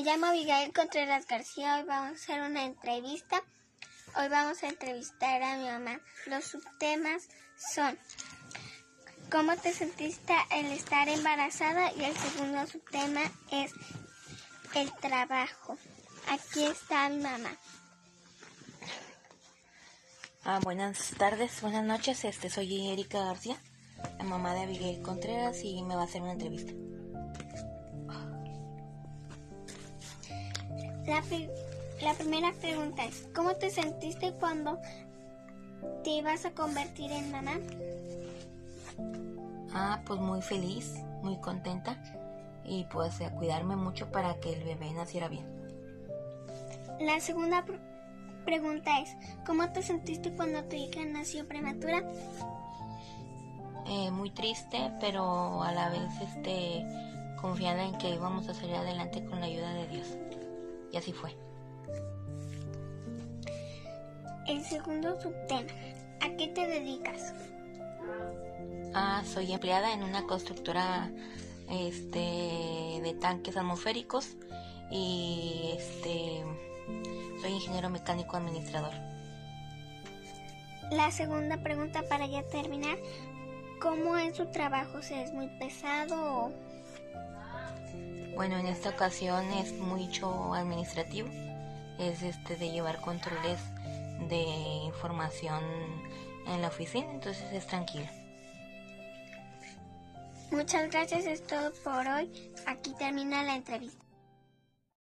Me llamo Abigail Contreras García. Hoy vamos a hacer una entrevista. Hoy vamos a entrevistar a mi mamá. Los subtemas son ¿Cómo te sentiste al estar embarazada? Y el segundo subtema es el trabajo. Aquí está mi mamá. Ah, buenas tardes, buenas noches. Este soy Erika García, la mamá de Abigail Contreras y me va a hacer una entrevista. La, la primera pregunta es, ¿cómo te sentiste cuando te ibas a convertir en mamá? Ah, pues muy feliz, muy contenta y pues a cuidarme mucho para que el bebé naciera bien. La segunda pregunta es, ¿cómo te sentiste cuando tu hija nació prematura? Eh, muy triste, pero a la vez este confiada en que íbamos a salir adelante con la ayuda de Dios. Y así fue. El segundo subtema. ¿A qué te dedicas? Ah, soy empleada en una constructora este de tanques atmosféricos y este soy ingeniero mecánico administrador. La segunda pregunta para ya terminar, ¿cómo es su trabajo? ¿Es muy pesado o bueno, en esta ocasión es mucho administrativo, es este de llevar controles de información en la oficina, entonces es tranquilo. Muchas gracias, es todo por hoy. Aquí termina la entrevista.